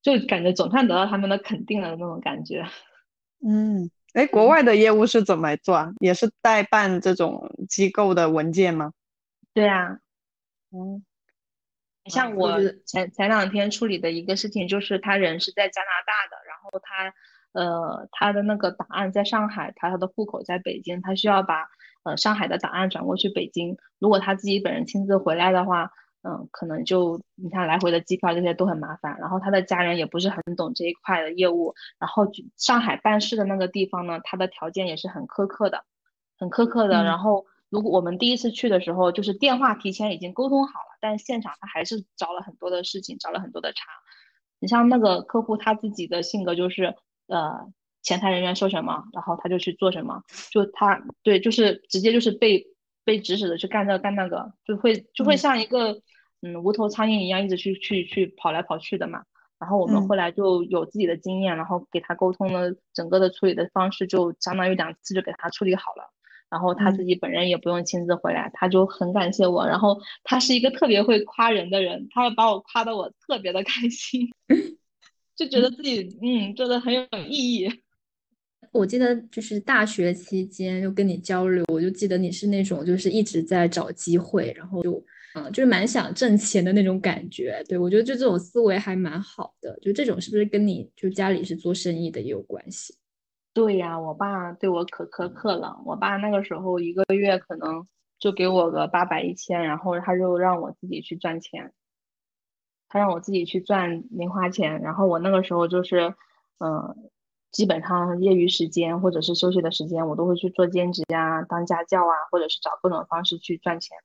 就感觉总算得到他们的肯定了那种感觉。嗯，哎，国外的业务是怎么做啊？也是代办这种机构的文件吗？对啊，嗯，像我前前两天处理的一个事情，就是他人是在加拿大的，然后他。呃，他的那个档案在上海，他他的户口在北京，他需要把呃上海的档案转过去北京。如果他自己本人亲自回来的话，嗯，可能就你看来回的机票这些都很麻烦。然后他的家人也不是很懂这一块的业务。然后上海办事的那个地方呢，他的条件也是很苛刻的，很苛刻的。然后如果我们第一次去的时候，就是电话提前已经沟通好了，但现场他还是找了很多的事情，找了很多的茬。你像那个客户他自己的性格就是。呃，前台人员说什么，然后他就去做什么，就他对，就是直接就是被被指使的去干这干那个，就会就会像一个嗯无头苍蝇一样，一直去去去跑来跑去的嘛。然后我们后来就有自己的经验，然后给他沟通了整个的处理的方式，就相当于两次就给他处理好了。然后他自己本人也不用亲自回来，他就很感谢我。然后他是一个特别会夸人的人，他把我夸的我特别的开心。就觉得自己嗯做的很有意义。我记得就是大学期间就跟你交流，我就记得你是那种就是一直在找机会，然后就嗯，就是蛮想挣钱的那种感觉。对我觉得就这种思维还蛮好的。就这种是不是跟你就家里是做生意的也有关系？对呀，我爸对我可苛刻了。我爸那个时候一个月可能就给我个八百一千，然后他就让我自己去赚钱，他让我自己去赚零花钱。然后我那个时候就是，嗯，基本上业余时间或者是休息的时间，我都会去做兼职呀，当家教啊，或者是找各种方式去赚钱。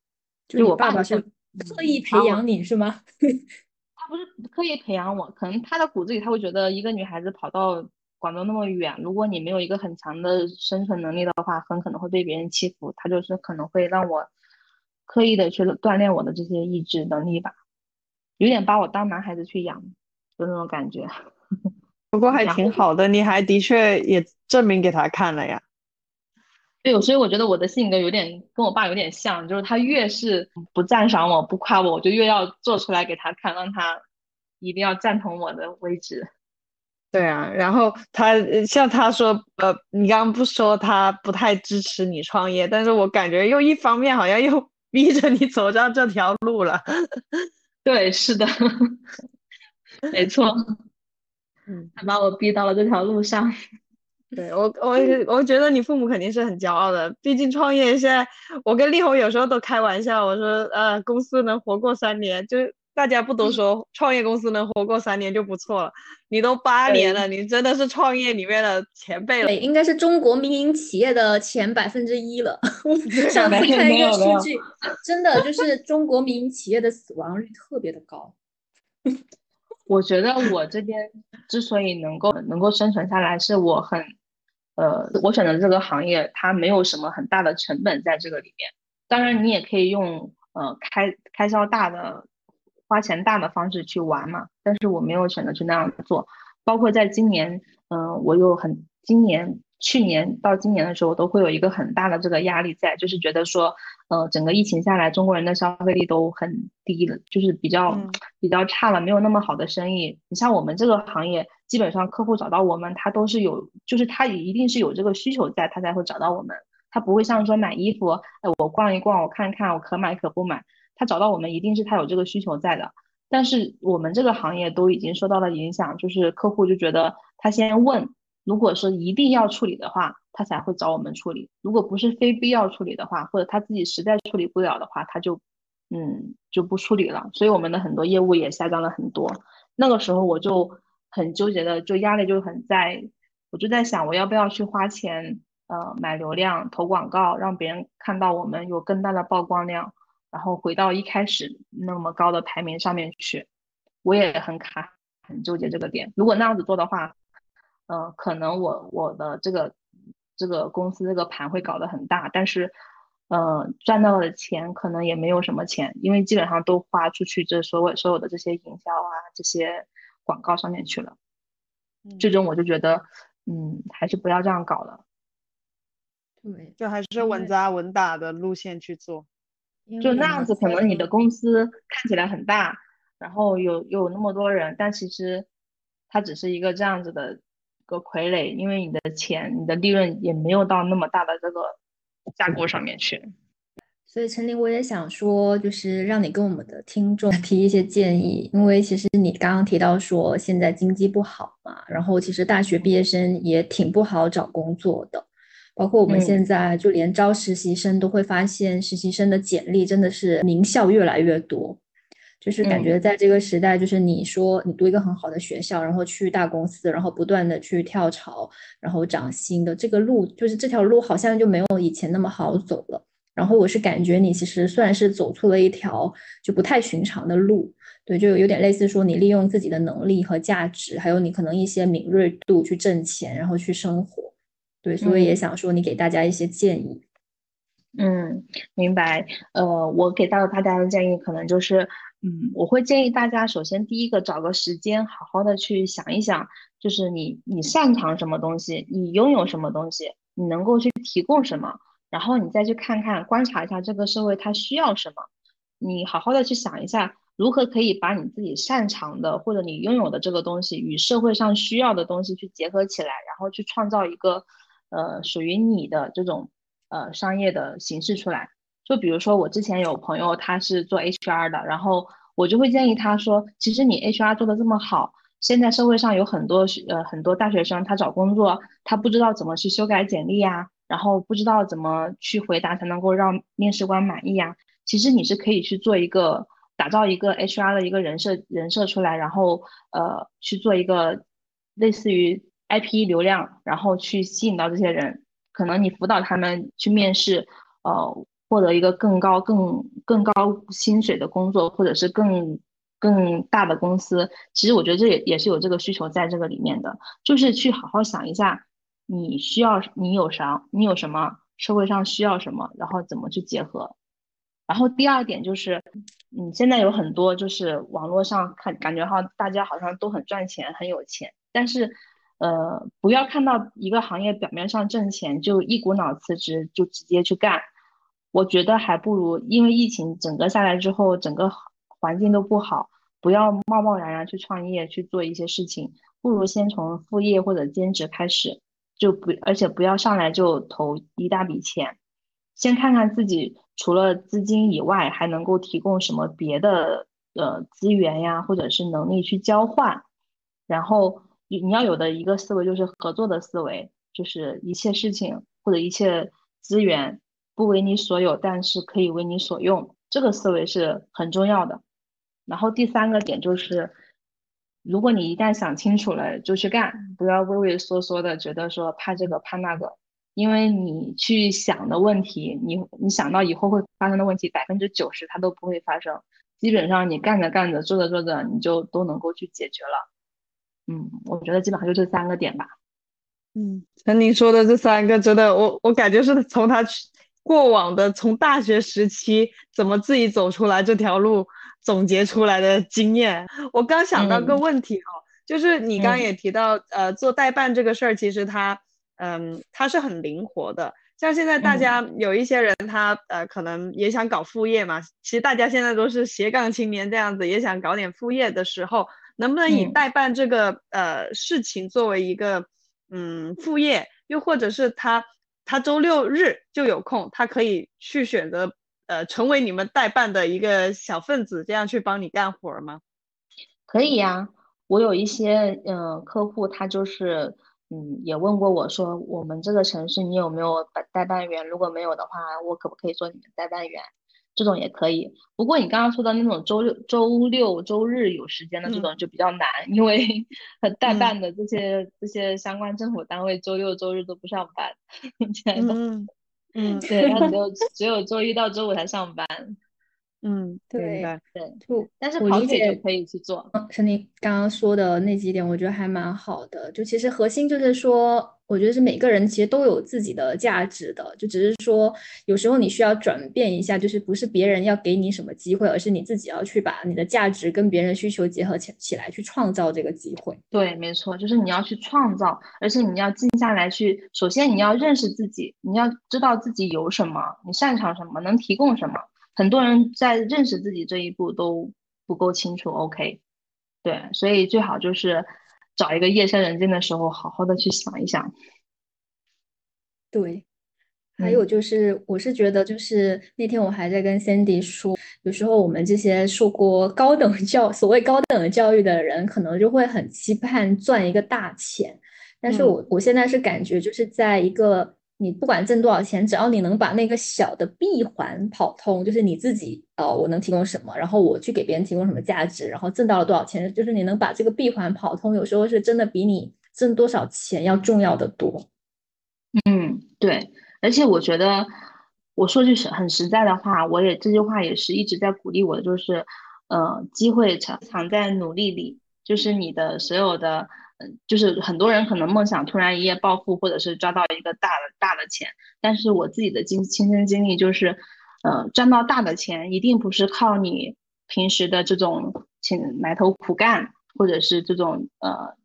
就我爸爸是刻意培养你是吗？他不是刻意培养我，可能他的骨子里他会觉得一个女孩子跑到。广州那么远，如果你没有一个很强的生存能力的话，很可能会被别人欺负。他就是可能会让我刻意的去锻炼我的这些意志能力吧，有点把我当男孩子去养，的那种感觉。不过 还挺好的，你还的确也证明给他看了呀。对，所以我觉得我的性格有点跟我爸有点像，就是他越是不赞赏我、不夸我，我就越要做出来给他看，让他一定要赞同我的位置。对啊，然后他像他说，呃，你刚刚不说他不太支持你创业，但是我感觉又一方面好像又 逼着你走上这条路了。对，是的，没错，嗯，他把我逼到了这条路上。对我，我我觉得你父母肯定是很骄傲的，毕竟创业现在，我跟丽红有时候都开玩笑，我说，呃，公司能活过三年就。大家不都说创业公司能活过三年就不错了？你都八年了，你真的是创业里面的前辈了。应该是中国民营企业的前百分之一了。上次看一个数据，真的就是中国民营企业的死亡率特别的高。我觉得我这边之所以能够能够生存下来，是我很呃，我选择这个行业，它没有什么很大的成本在这个里面。当然，你也可以用呃开开销大的。花钱大的方式去玩嘛，但是我没有选择去那样做。包括在今年，嗯，我又很今年、去年到今年的时候，都会有一个很大的这个压力在，就是觉得说，呃，整个疫情下来，中国人的消费力都很低了，就是比较比较差了，没有那么好的生意。你像我们这个行业，基本上客户找到我们，他都是有，就是他也一定是有这个需求在，他才会找到我们。他不会像说买衣服，哎，我逛一逛，我看看，我可买可不买。他找到我们，一定是他有这个需求在的。但是我们这个行业都已经受到了影响，就是客户就觉得他先问，如果是一定要处理的话，他才会找我们处理；如果不是非必要处理的话，或者他自己实在处理不了的话，他就嗯就不处理了。所以我们的很多业务也下降了很多。那个时候我就很纠结的，就压力就很在，我就在想，我要不要去花钱呃买流量投广告，让别人看到我们有更大的曝光量。然后回到一开始那么高的排名上面去，我也很卡，很纠结这个点。如果那样子做的话，嗯，可能我我的这个这个公司这个盘会搞得很大，但是，嗯，赚到的钱可能也没有什么钱，因为基本上都花出去这所有所有的这些营销啊这些广告上面去了。最终我就觉得，嗯，还是不要这样搞了。对，就还是稳扎稳打的路线去做。就那样子，可能你的公司看起来很大，然后有有那么多人，但其实它只是一个这样子的个傀儡，因为你的钱、你的利润也没有到那么大的这个架构上面去。所以陈琳，我也想说，就是让你跟我们的听众提一些建议，因为其实你刚刚提到说现在经济不好嘛，然后其实大学毕业生也挺不好找工作的。包括我们现在就连招实习生都会发现，实习生的简历真的是名校越来越多，就是感觉在这个时代，就是你说你读一个很好的学校，然后去大公司，然后不断的去跳槽，然后涨薪的这个路，就是这条路好像就没有以前那么好走了。然后我是感觉你其实算是走错了一条就不太寻常的路，对，就有点类似说你利用自己的能力和价值，还有你可能一些敏锐度去挣钱，然后去生活。对，所以也想说你给大家一些建议。嗯，明白。呃，我给到大家的建议可能就是，嗯，我会建议大家首先第一个找个时间，好好的去想一想，就是你你擅长什么东西，你拥有什么东西，你能够去提供什么，然后你再去看看观察一下这个社会它需要什么，你好好的去想一下，如何可以把你自己擅长的或者你拥有的这个东西与社会上需要的东西去结合起来，然后去创造一个。呃，属于你的这种呃商业的形式出来，就比如说我之前有朋友他是做 HR 的，然后我就会建议他说，其实你 HR 做的这么好，现在社会上有很多呃很多大学生他找工作他不知道怎么去修改简历呀，然后不知道怎么去回答才能够让面试官满意呀。其实你是可以去做一个打造一个 HR 的一个人设人设出来，然后呃去做一个类似于 IP 流量，然后去吸引到这些人，可能你辅导他们去面试，呃获得一个更高更更高薪水的工作，或者是更更大的公司。其实我觉得这也也是有这个需求在这个里面的，就是去好好想一下你需要你有啥你有什么社会上需要什么，然后怎么去结合。然后第二点就是，嗯，现在有很多就是网络上看感觉哈，大家好像都很赚钱，很有钱。但是，呃，不要看到一个行业表面上挣钱就一股脑辞职就直接去干。我觉得还不如，因为疫情整个下来之后，整个环境都不好，不要贸贸然然去创业去做一些事情，不如先从副业或者兼职开始，就不而且不要上来就投一大笔钱。先看看自己除了资金以外，还能够提供什么别的呃资源呀，或者是能力去交换。然后你你要有的一个思维就是合作的思维，就是一切事情或者一切资源不为你所有，但是可以为你所用，这个思维是很重要的。然后第三个点就是，如果你一旦想清楚了就去干，不要畏畏缩缩的觉得说怕这个怕那个。因为你去想的问题，你你想到以后会发生的问题，百分之九十它都不会发生。基本上你干着干着，做着做着，你就都能够去解决了。嗯，我觉得基本上就这三个点吧。嗯，陈宁说的这三个，真的，我我感觉是从他过往的从大学时期怎么自己走出来这条路总结出来的经验。我刚想到个问题哈，就是你刚刚也提到，呃，做代办这个事儿，其实他。嗯，它是很灵活的。像现在大家有一些人，他呃可能也想搞副业嘛。其实大家现在都是斜杠青年这样子，也想搞点副业的时候，能不能以代办这个呃事情作为一个嗯副业？又或者是他他周六日就有空，他可以去选择呃成为你们代办的一个小分子，这样去帮你干活吗？可以呀，我有一些嗯客户，他就是。嗯，也问过我说，我们这个城市你有没有代代办员？如果没有的话，我可不可以做你们代办员？这种也可以。不过你刚刚说的那种周六、周六、周日有时间的这种就比较难，因为 代办的这些这些相关政府单位周六周日都不上班，嗯嗯，对，他只有 只有周一到周五才上班。嗯，对对，就但是跑腿就可以去做。是你刚刚说的那几点，我觉得还蛮好的。就其实核心就是说，我觉得是每个人其实都有自己的价值的，就只是说有时候你需要转变一下，就是不是别人要给你什么机会，而是你自己要去把你的价值跟别人需求结合起起来，去创造这个机会。对，没错，就是你要去创造，而且你要静下来去，首先你要认识自己，你要知道自己有什么，你擅长什么，能提供什么。很多人在认识自己这一步都不够清楚，OK，对，所以最好就是找一个夜深人静的时候，好好的去想一想。对，还有就是，我是觉得，就是那天我还在跟 Sandy 说，有时候我们这些受过高等教，所谓高等教育的人，可能就会很期盼赚一个大钱，但是我我现在是感觉，就是在一个。你不管挣多少钱，只要你能把那个小的闭环跑通，就是你自己，呃，我能提供什么，然后我去给别人提供什么价值，然后挣到了多少钱，就是你能把这个闭环跑通，有时候是真的比你挣多少钱要重要的多。嗯，对，而且我觉得，我说句实很实在的话，我也这句话也是一直在鼓励我的，就是，呃，机会藏藏在努力里，就是你的所有的。就是很多人可能梦想突然一夜暴富，或者是赚到一个大的大的钱，但是我自己的经亲身经历就是，呃，赚到大的钱一定不是靠你平时的这种请埋头苦干，或者是这种呃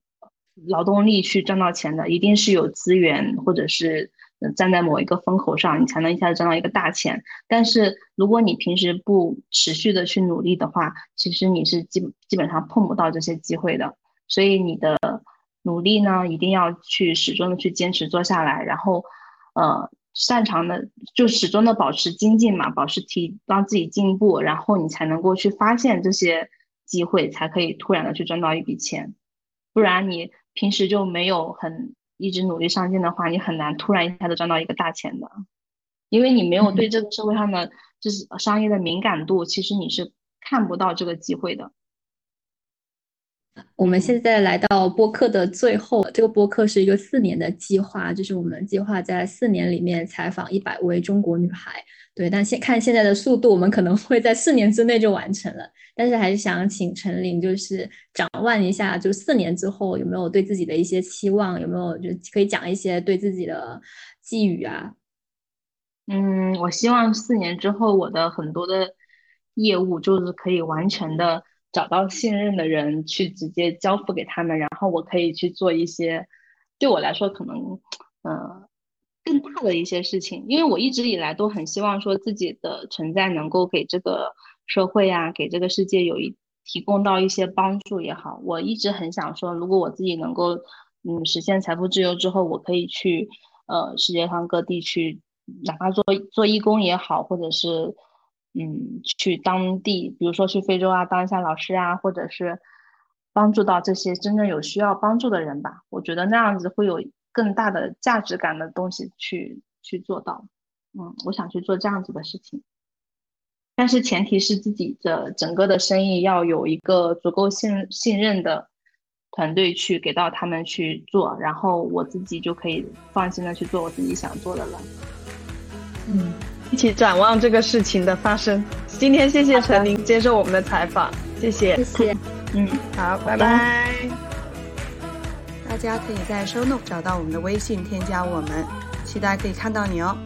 劳动力去赚到钱的，一定是有资源或者是站在某一个风口上，你才能一下子赚到一个大钱。但是如果你平时不持续的去努力的话，其实你是基基本上碰不到这些机会的。所以你的努力呢，一定要去始终的去坚持做下来，然后，呃，擅长的，就始终的保持精进嘛，保持提让自己进步，然后你才能够去发现这些机会，才可以突然的去赚到一笔钱。不然你平时就没有很一直努力上进的话，你很难突然一下子赚到一个大钱的，因为你没有对这个社会上的就是商业的敏感度，其实你是看不到这个机会的。我们现在来到播客的最后，这个播客是一个四年的计划，就是我们计划在四年里面采访一百位中国女孩。对，但现看现在的速度，我们可能会在四年之内就完成了。但是还是想请陈琳，就是展望一下，就四年之后有没有对自己的一些期望，有没有就可以讲一些对自己的寄语啊？嗯，我希望四年之后，我的很多的业务就是可以完成的。找到信任的人去直接交付给他们，然后我可以去做一些对我来说可能嗯更大的一些事情，因为我一直以来都很希望说自己的存在能够给这个社会啊，给这个世界有一提供到一些帮助也好，我一直很想说，如果我自己能够嗯实现财富自由之后，我可以去呃世界上各地去，哪怕做做义工也好，或者是。嗯，去当地，比如说去非洲啊，当一下老师啊，或者是帮助到这些真正有需要帮助的人吧。我觉得那样子会有更大的价值感的东西去去做到。嗯，我想去做这样子的事情，但是前提是自己的整个的生意要有一个足够信信任的团队去给到他们去做，然后我自己就可以放心的去做我自己想做的了。嗯。一起展望这个事情的发生。今天谢谢陈琳接受我们的采访，谢谢，谢谢，嗯，好，拜拜。大家可以在 ShowNote 找到我们的微信，添加我们，期待可以看到你哦。